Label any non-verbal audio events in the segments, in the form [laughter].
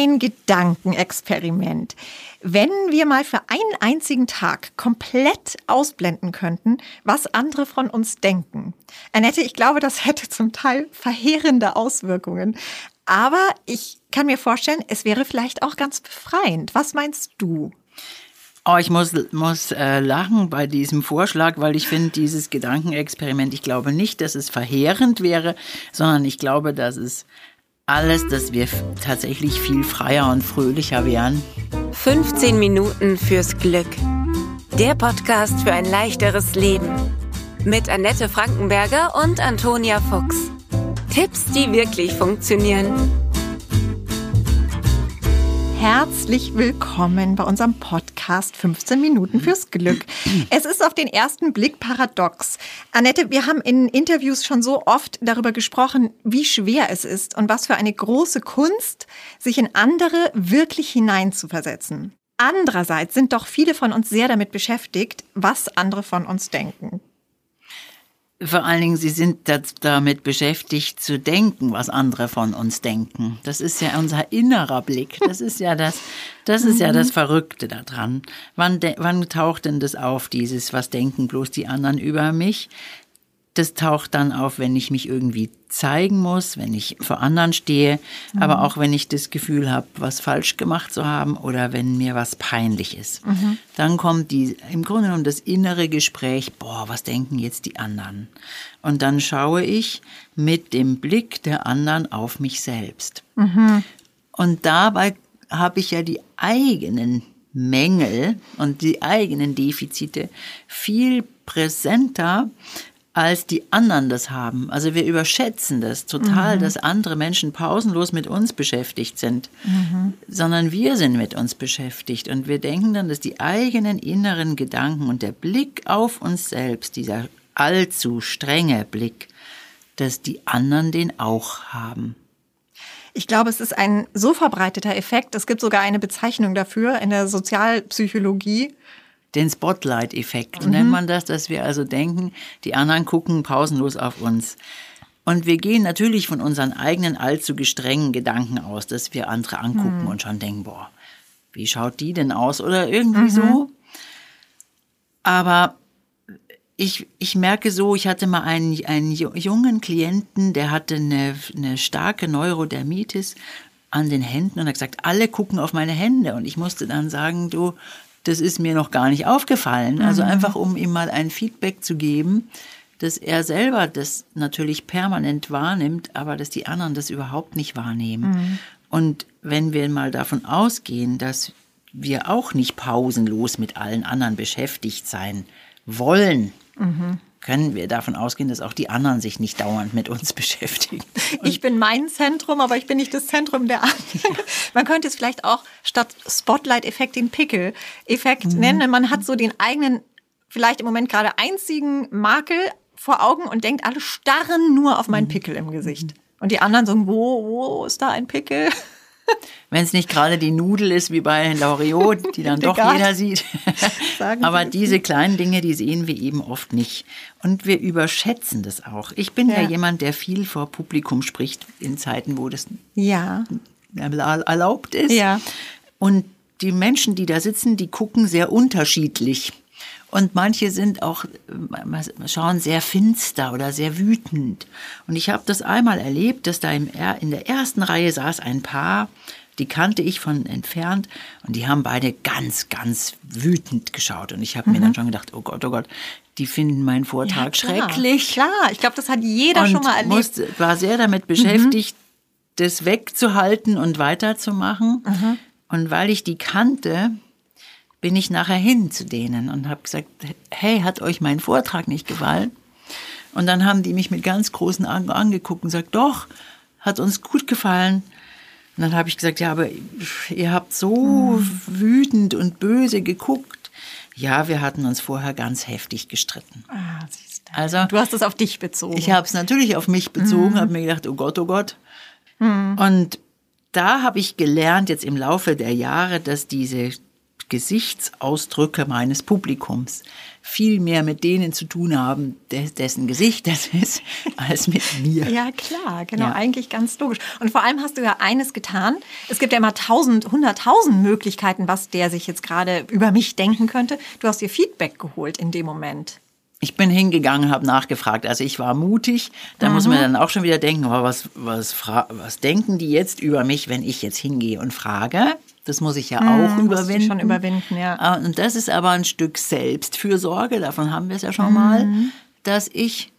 Ein Gedankenexperiment. Wenn wir mal für einen einzigen Tag komplett ausblenden könnten, was andere von uns denken. Annette, ich glaube, das hätte zum Teil verheerende Auswirkungen. Aber ich kann mir vorstellen, es wäre vielleicht auch ganz befreiend. Was meinst du? Oh, ich muss, muss äh, lachen bei diesem Vorschlag, weil ich finde, dieses Gedankenexperiment, ich glaube nicht, dass es verheerend wäre, sondern ich glaube, dass es alles, dass wir tatsächlich viel freier und fröhlicher wären. 15 Minuten fürs Glück. Der Podcast für ein leichteres Leben. Mit Annette Frankenberger und Antonia Fuchs. Tipps, die wirklich funktionieren. Herzlich willkommen bei unserem Podcast 15 Minuten fürs Glück. Es ist auf den ersten Blick paradox. Annette, wir haben in Interviews schon so oft darüber gesprochen, wie schwer es ist und was für eine große Kunst, sich in andere wirklich hineinzuversetzen. Andererseits sind doch viele von uns sehr damit beschäftigt, was andere von uns denken. Vor allen Dingen, sie sind damit beschäftigt zu denken, was andere von uns denken. Das ist ja unser innerer Blick. Das ist ja das, das ist ja das Verrückte daran. Wann, wann taucht denn das auf, dieses, was denken bloß die anderen über mich? Das taucht dann auf, wenn ich mich irgendwie zeigen muss, wenn ich vor anderen stehe, mhm. aber auch wenn ich das Gefühl habe, was falsch gemacht zu haben oder wenn mir was peinlich ist. Mhm. Dann kommt die, im Grunde genommen das innere Gespräch, boah, was denken jetzt die anderen? Und dann schaue ich mit dem Blick der anderen auf mich selbst. Mhm. Und dabei habe ich ja die eigenen Mängel und die eigenen Defizite viel präsenter, als die anderen das haben. Also wir überschätzen das total, mhm. dass andere Menschen pausenlos mit uns beschäftigt sind, mhm. sondern wir sind mit uns beschäftigt und wir denken dann, dass die eigenen inneren Gedanken und der Blick auf uns selbst, dieser allzu strenge Blick, dass die anderen den auch haben. Ich glaube, es ist ein so verbreiteter Effekt. Es gibt sogar eine Bezeichnung dafür in der Sozialpsychologie den Spotlight-Effekt mhm. nennt man das, dass wir also denken, die anderen gucken pausenlos auf uns. Und wir gehen natürlich von unseren eigenen allzu gestrengen Gedanken aus, dass wir andere angucken mhm. und schon denken, boah, wie schaut die denn aus oder irgendwie mhm. so. Aber ich, ich merke so, ich hatte mal einen, einen jungen Klienten, der hatte eine, eine starke Neurodermitis an den Händen und hat gesagt, alle gucken auf meine Hände. Und ich musste dann sagen, du, das ist mir noch gar nicht aufgefallen. Also mhm. einfach, um ihm mal ein Feedback zu geben, dass er selber das natürlich permanent wahrnimmt, aber dass die anderen das überhaupt nicht wahrnehmen. Mhm. Und wenn wir mal davon ausgehen, dass wir auch nicht pausenlos mit allen anderen beschäftigt sein wollen, mhm können wir davon ausgehen, dass auch die anderen sich nicht dauernd mit uns [laughs] beschäftigen. Und ich bin mein Zentrum, aber ich bin nicht das Zentrum der anderen. Man könnte es vielleicht auch statt Spotlight-Effekt den Pickel-Effekt mhm. nennen. Man hat so den eigenen, vielleicht im Moment gerade einzigen Makel vor Augen und denkt, alle starren nur auf meinen mhm. Pickel im Gesicht. Und die anderen so, wo, wo ist da ein Pickel? Wenn es nicht gerade die Nudel ist, wie bei Loriot, die dann doch jeder sieht. [laughs] Aber diese kleinen Dinge, die sehen wir eben oft nicht. Und wir überschätzen das auch. Ich bin ja, ja jemand, der viel vor Publikum spricht in Zeiten, wo das ja. erlaubt ist. Ja. Und die Menschen, die da sitzen, die gucken sehr unterschiedlich. Und manche sind auch, schauen sehr finster oder sehr wütend. Und ich habe das einmal erlebt, dass da im, in der ersten Reihe saß ein Paar, die kannte ich von entfernt und die haben beide ganz, ganz wütend geschaut. Und ich habe mhm. mir dann schon gedacht, oh Gott, oh Gott, die finden meinen Vortrag ja, klar, schrecklich. Klar, ich glaube, das hat jeder und schon mal erlebt. Musste, war sehr damit beschäftigt, mhm. das wegzuhalten und weiterzumachen. Mhm. Und weil ich die kannte, bin ich nachher hin zu denen und habe gesagt, hey, hat euch mein Vortrag nicht gefallen? Und dann haben die mich mit ganz großen Augen angeguckt und gesagt, doch, hat uns gut gefallen. Und dann habe ich gesagt, ja, aber ihr habt so mhm. wütend und böse geguckt. Ja, wir hatten uns vorher ganz heftig gestritten. Ah, siehst du. Also, du hast es auf dich bezogen. Ich habe es natürlich auf mich bezogen, mhm. habe mir gedacht, oh Gott, oh Gott. Mhm. Und da habe ich gelernt, jetzt im Laufe der Jahre, dass diese Gesichtsausdrücke meines Publikums viel mehr mit denen zu tun haben, dessen Gesicht das ist, [laughs] als mit mir. Ja, klar, genau, ja. eigentlich ganz logisch. Und vor allem hast du ja eines getan. Es gibt ja immer tausend, hunderttausend Möglichkeiten, was der sich jetzt gerade über mich denken könnte. Du hast dir Feedback geholt in dem Moment. Ich bin hingegangen, habe nachgefragt. Also ich war mutig. Da mhm. muss man dann auch schon wieder denken, aber was, was, was denken die jetzt über mich, wenn ich jetzt hingehe und frage? Das muss ich ja hm, auch überwinden. schon überwinden, ja. Ah, und das ist aber ein Stück Selbstfürsorge, davon haben wir es ja schon mal, mhm. dass ich,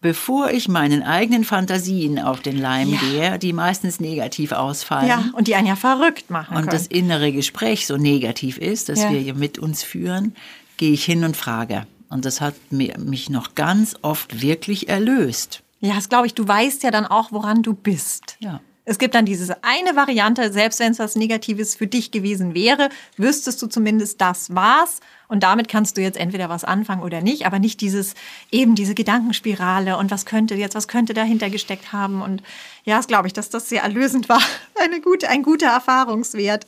bevor ich meinen eigenen Fantasien auf den Leim ja. gehe, die meistens negativ ausfallen. Ja, und die einen ja verrückt machen. Und können. das innere Gespräch so negativ ist, das ja. wir hier mit uns führen, gehe ich hin und frage. Und das hat mich noch ganz oft wirklich erlöst. Ja, das glaube ich. Du weißt ja dann auch, woran du bist. Ja. Es gibt dann diese eine Variante, selbst wenn es was Negatives für dich gewesen wäre, wüsstest du zumindest, das war's. Und damit kannst du jetzt entweder was anfangen oder nicht, aber nicht dieses, eben diese Gedankenspirale und was könnte jetzt, was könnte dahinter gesteckt haben. Und ja, das glaube ich, dass das sehr erlösend war. [laughs] Eine gute, ein guter Erfahrungswert.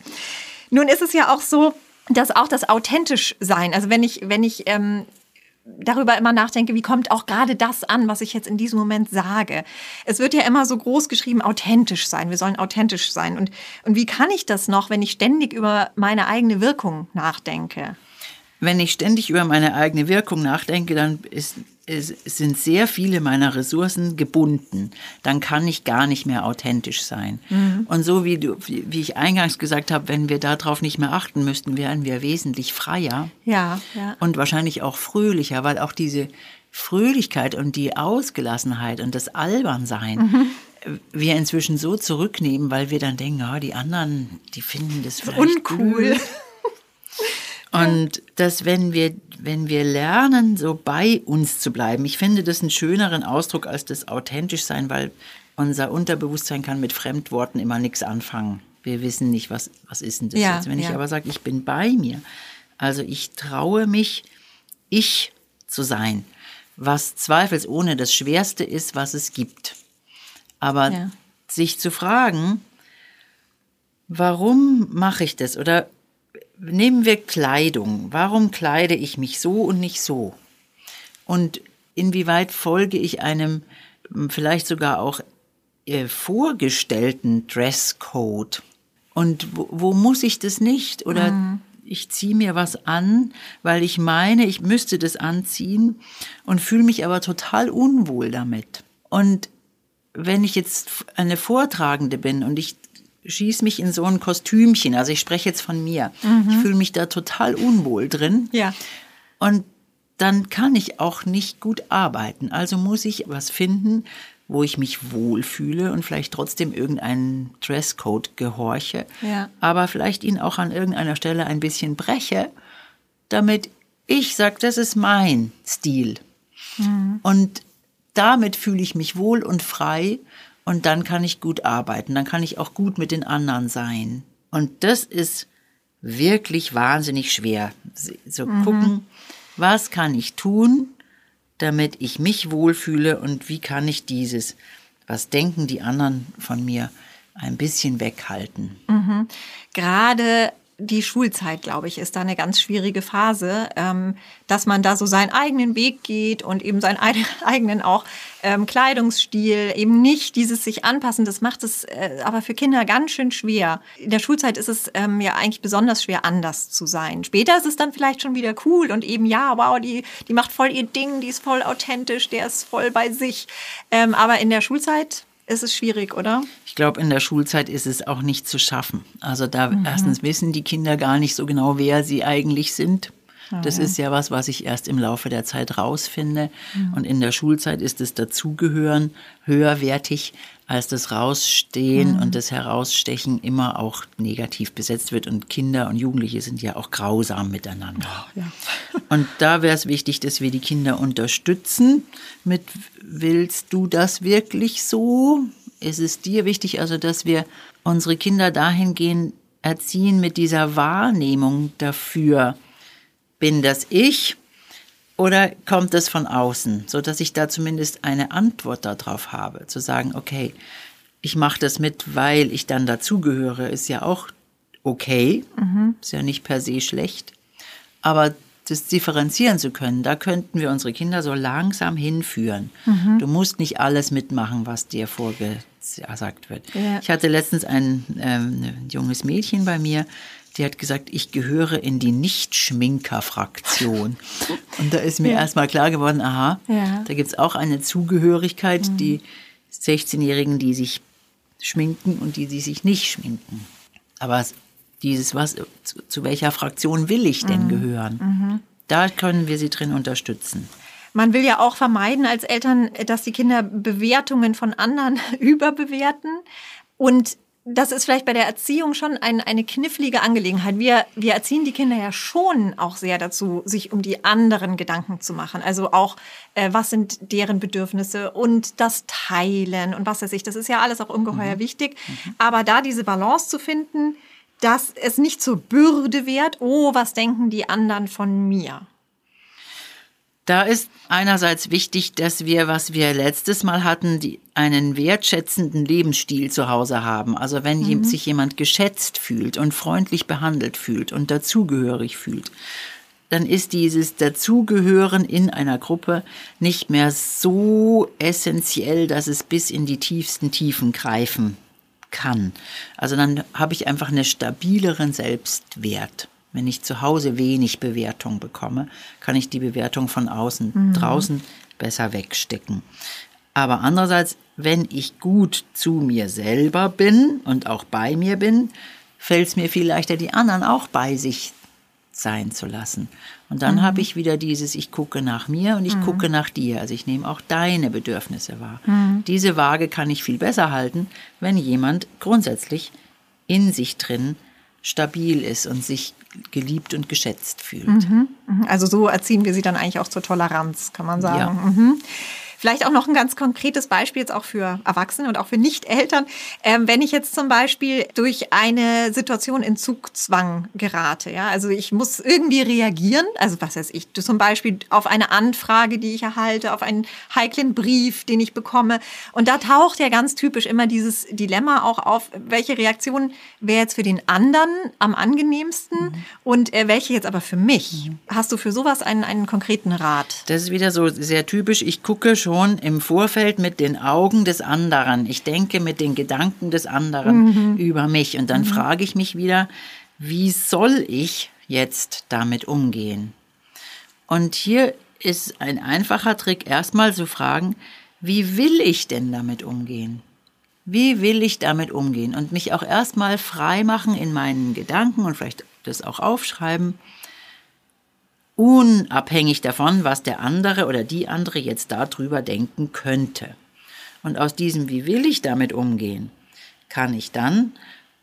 Nun ist es ja auch so, dass auch das authentisch sein, also wenn ich, wenn ich ähm, darüber immer nachdenke, wie kommt auch gerade das an, was ich jetzt in diesem Moment sage. Es wird ja immer so groß geschrieben, authentisch sein. Wir sollen authentisch sein. Und, und wie kann ich das noch, wenn ich ständig über meine eigene Wirkung nachdenke? Wenn ich ständig über meine eigene Wirkung nachdenke, dann ist es sind sehr viele meiner Ressourcen gebunden. Dann kann ich gar nicht mehr authentisch sein. Mhm. Und so wie, du, wie ich eingangs gesagt habe, wenn wir darauf nicht mehr achten müssten, wären wir wesentlich freier. Ja, ja. Und wahrscheinlich auch fröhlicher, weil auch diese Fröhlichkeit und die Ausgelassenheit und das Albernsein mhm wir inzwischen so zurücknehmen, weil wir dann denken, oh, die anderen, die finden das vielleicht uncool. Und dass wenn wir, wenn wir lernen, so bei uns zu bleiben, ich finde das einen schöneren Ausdruck als das authentisch sein, weil unser Unterbewusstsein kann mit Fremdworten immer nichts anfangen. Wir wissen nicht, was, was ist denn das ja, jetzt. Wenn ja. ich aber sage, ich bin bei mir, also ich traue mich, ich zu sein, was zweifelsohne das Schwerste ist, was es gibt. Aber ja. sich zu fragen, warum mache ich das? Oder nehmen wir Kleidung. Warum kleide ich mich so und nicht so? Und inwieweit folge ich einem vielleicht sogar auch äh, vorgestellten Dresscode? Und wo, wo, muss ich das nicht? Oder mhm. ich ziehe mir was an, weil ich meine, ich müsste das anziehen und fühle mich aber total unwohl damit. Und wenn ich jetzt eine Vortragende bin und ich schieß mich in so ein Kostümchen. Also ich spreche jetzt von mir. Mhm. Ich fühle mich da total unwohl drin. Ja. Und dann kann ich auch nicht gut arbeiten. Also muss ich was finden, wo ich mich wohlfühle und vielleicht trotzdem irgendeinen Dresscode gehorche, ja. aber vielleicht ihn auch an irgendeiner Stelle ein bisschen breche, damit ich sage, das ist mein Stil. Mhm. Und damit fühle ich mich wohl und frei und dann kann ich gut arbeiten, dann kann ich auch gut mit den anderen sein. Und das ist wirklich wahnsinnig schwer. So mhm. gucken, was kann ich tun, damit ich mich wohlfühle und wie kann ich dieses, was denken die anderen von mir, ein bisschen weghalten. Mhm. Gerade die Schulzeit, glaube ich, ist da eine ganz schwierige Phase, ähm, dass man da so seinen eigenen Weg geht und eben seinen [laughs] eigenen auch ähm, Kleidungsstil, eben nicht dieses sich anpassen. Das macht es äh, aber für Kinder ganz schön schwer. In der Schulzeit ist es ähm, ja eigentlich besonders schwer, anders zu sein. Später ist es dann vielleicht schon wieder cool und eben, ja, wow, die, die macht voll ihr Ding, die ist voll authentisch, der ist voll bei sich. Ähm, aber in der Schulzeit ist es schwierig, oder? Ich glaube, in der Schulzeit ist es auch nicht zu schaffen. Also da mhm. erstens wissen die Kinder gar nicht so genau, wer sie eigentlich sind. Ah, das ist ja was, was ich erst im Laufe der Zeit rausfinde. Mhm. Und in der Schulzeit ist das Dazugehören höherwertig, als das Rausstehen mhm. und das Herausstechen immer auch negativ besetzt wird. Und Kinder und Jugendliche sind ja auch grausam miteinander. Oh, ja. Und da wäre es wichtig, dass wir die Kinder unterstützen. Mit, willst du das wirklich so? Ist es dir wichtig, also dass wir unsere Kinder dahingehend erziehen mit dieser Wahrnehmung dafür, bin das ich oder kommt das von außen, so dass ich da zumindest eine Antwort darauf habe, zu sagen, okay, ich mache das mit, weil ich dann dazugehöre, ist ja auch okay, ist ja nicht per se schlecht, aber das differenzieren zu können, da könnten wir unsere Kinder so langsam hinführen. Du musst nicht alles mitmachen, was dir vorgesagt wird. Ja. Ich hatte letztens ein, ähm, ein junges Mädchen bei mir, die hat gesagt, ich gehöre in die Nicht-Schminker-Fraktion. [laughs] Und da ist mir erstmal klar geworden, aha, Ja. da gibt es auch eine Zugehörigkeit, die 16-Jährigen, die sich schminken und die, die sich nicht schminken. Aber dieses, was, zu, zu welcher Fraktion will ich denn gehören? Da können wir sie drin unterstützen. Man will ja auch vermeiden als Eltern, dass die Kinder Bewertungen von anderen [laughs] überbewerten. Und das ist vielleicht bei der Erziehung schon ein, eine knifflige Angelegenheit. Wir, wir erziehen die Kinder ja schon auch sehr dazu, sich um die anderen Gedanken zu machen. Also auch, äh, was sind deren Bedürfnisse und das Teilen und was weiß ich. Das ist ja alles auch ungeheuer wichtig. Aber da diese Balance zu finden, dass es nicht zur Bürde wird, oh, was denken die anderen von mir? Da ist einerseits wichtig, dass wir, was wir letztes Mal hatten, die, einen wertschätzenden Lebensstil zu Hause haben. Also wenn jem- sich jemand geschätzt fühlt und freundlich behandelt fühlt und dazugehörig fühlt, dann ist dieses Dazugehören in einer Gruppe nicht mehr so essentiell, dass es bis in die tiefsten Tiefen greifen kann. Also dann habe ich einfach einen stabileren Selbstwert. Wenn ich zu Hause wenig Bewertung bekomme, kann ich die Bewertung von außen draußen besser wegstecken. Aber andererseits, wenn ich gut zu mir selber bin und auch bei mir bin, fällt es mir viel leichter, die anderen auch bei sich sein zu lassen. Und dann habe ich wieder dieses, ich gucke nach mir und ich gucke nach dir. Also ich nehme auch deine Bedürfnisse wahr. Diese Waage kann ich viel besser halten, wenn jemand grundsätzlich in sich drin stabil ist und sich geliebt und geschätzt fühlt. Mhm, Also so erziehen wir sie dann eigentlich auch zur Toleranz, kann man sagen. Ja. Mhm. Vielleicht auch noch ein ganz konkretes Beispiel jetzt auch für Erwachsene und auch für Nicht-Eltern. Ähm, wenn ich jetzt zum Beispiel durch eine Situation in Zugzwang gerate, ja, also ich muss irgendwie reagieren, also was weiß ich, zum Beispiel auf eine Anfrage, die ich erhalte, auf einen heiklen Brief, den ich bekomme. Und da taucht ja ganz typisch immer dieses Dilemma auch auf, welche Reaktion wäre jetzt für den anderen am angenehmsten und äh, welche jetzt aber für mich. Hast du für sowas einen, einen konkreten Rat? Das ist wieder so sehr typisch. Ich gucke schon im Vorfeld mit den Augen des anderen. Ich denke mit den Gedanken des anderen über mich. Und dann frage ich mich wieder, wie soll ich jetzt damit umgehen? Und hier ist ein einfacher Trick, erstmal zu fragen, wie will ich denn damit umgehen? Wie will ich damit umgehen? Und mich auch erstmal frei machen in meinen Gedanken und vielleicht das auch aufschreiben unabhängig davon, was der andere oder die andere jetzt darüber denken könnte. Und aus diesem, wie will ich damit umgehen, kann ich dann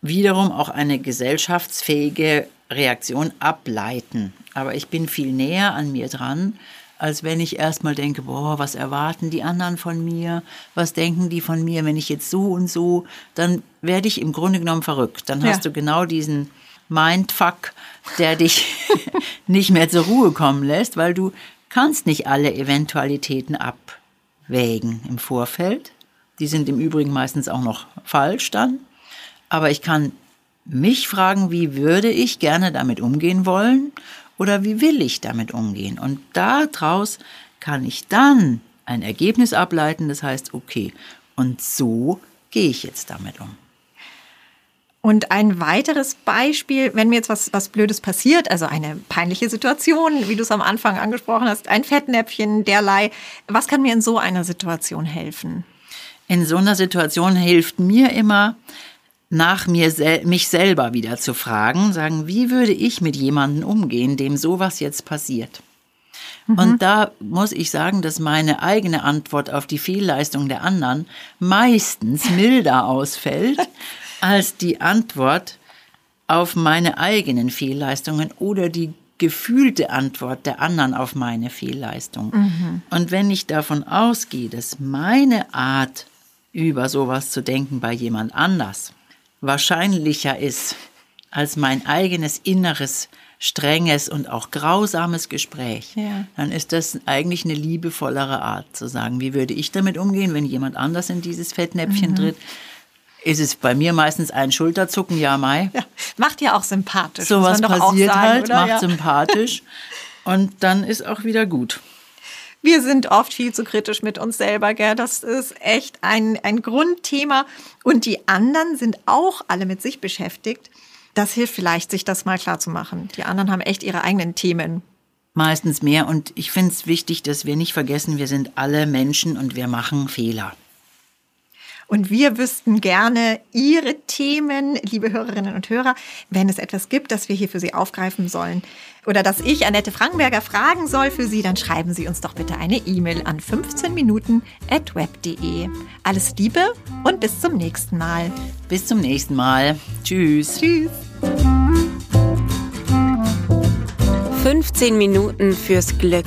wiederum auch eine gesellschaftsfähige Reaktion ableiten. Aber ich bin viel näher an mir dran, als wenn ich erstmal denke, boah, was erwarten die anderen von mir? Was denken die von mir, wenn ich jetzt so und so? Dann werde ich im Grunde genommen verrückt. Dann Ja. hast du genau diesen Mindfuck, der dich [laughs] nicht mehr zur Ruhe kommen lässt, weil du kannst nicht alle Eventualitäten abwägen im Vorfeld. Die sind im Übrigen meistens auch noch falsch dann. Aber ich kann mich fragen, wie würde ich gerne damit umgehen wollen oder wie will ich damit umgehen? Und daraus kann ich dann ein Ergebnis ableiten, das heißt, okay, und so gehe ich jetzt damit um. Und ein weiteres Beispiel, wenn mir jetzt was, was Blödes passiert, also eine peinliche Situation, wie du es am Anfang angesprochen hast, ein Fettnäpfchen, derlei, was kann mir in so einer Situation helfen? In so einer Situation hilft mir immer, nach mir sel mich selber wieder zu fragen, sagen, wie würde ich mit jemandem umgehen, dem sowas jetzt passiert? Und da muss ich sagen, dass meine eigene Antwort auf die Fehlleistung der anderen meistens milder ausfällt [laughs] als die Antwort auf meine eigenen Fehlleistungen oder die gefühlte Antwort der anderen auf meine Fehlleistung. Und wenn ich davon ausgehe, dass meine Art, über sowas zu denken bei jemand anders, wahrscheinlicher ist als mein eigenes inneres, strenges und auch grausames Gespräch, Ja. dann ist das eigentlich eine liebevollere Art zu sagen, wie würde ich damit umgehen, wenn jemand anders in dieses Fettnäpfchen tritt. Ist es bei mir meistens ein Schulterzucken, ja, Mai? Ja, Macht ja auch sympathisch. So was passiert sagen, halt, oder? macht Ja. sympathisch [laughs] und dann ist auch wieder gut. Wir sind oft viel zu kritisch mit uns selber, gell? Das ist echt ein, ein Grundthema. Und die anderen sind auch alle mit sich beschäftigt. Das hilft vielleicht, sich das mal klar zu machen. Die anderen haben echt ihre eigenen Themen. Meistens mehr und ich finde es wichtig, dass wir nicht vergessen, wir sind alle Menschen und wir machen Fehler. Und wir wüssten gerne Ihre Themen, liebe Hörerinnen und Hörer, wenn es etwas gibt, das wir hier für Sie aufgreifen sollen oder dass ich Annette Frankenberger fragen soll für Sie, dann schreiben Sie uns doch bitte eine E-Mail an 15 Minuten at web.de. Alles Liebe und bis zum nächsten Mal. Bis zum nächsten Mal. Tschüss. Tschüss. 15 Minuten fürs Glück.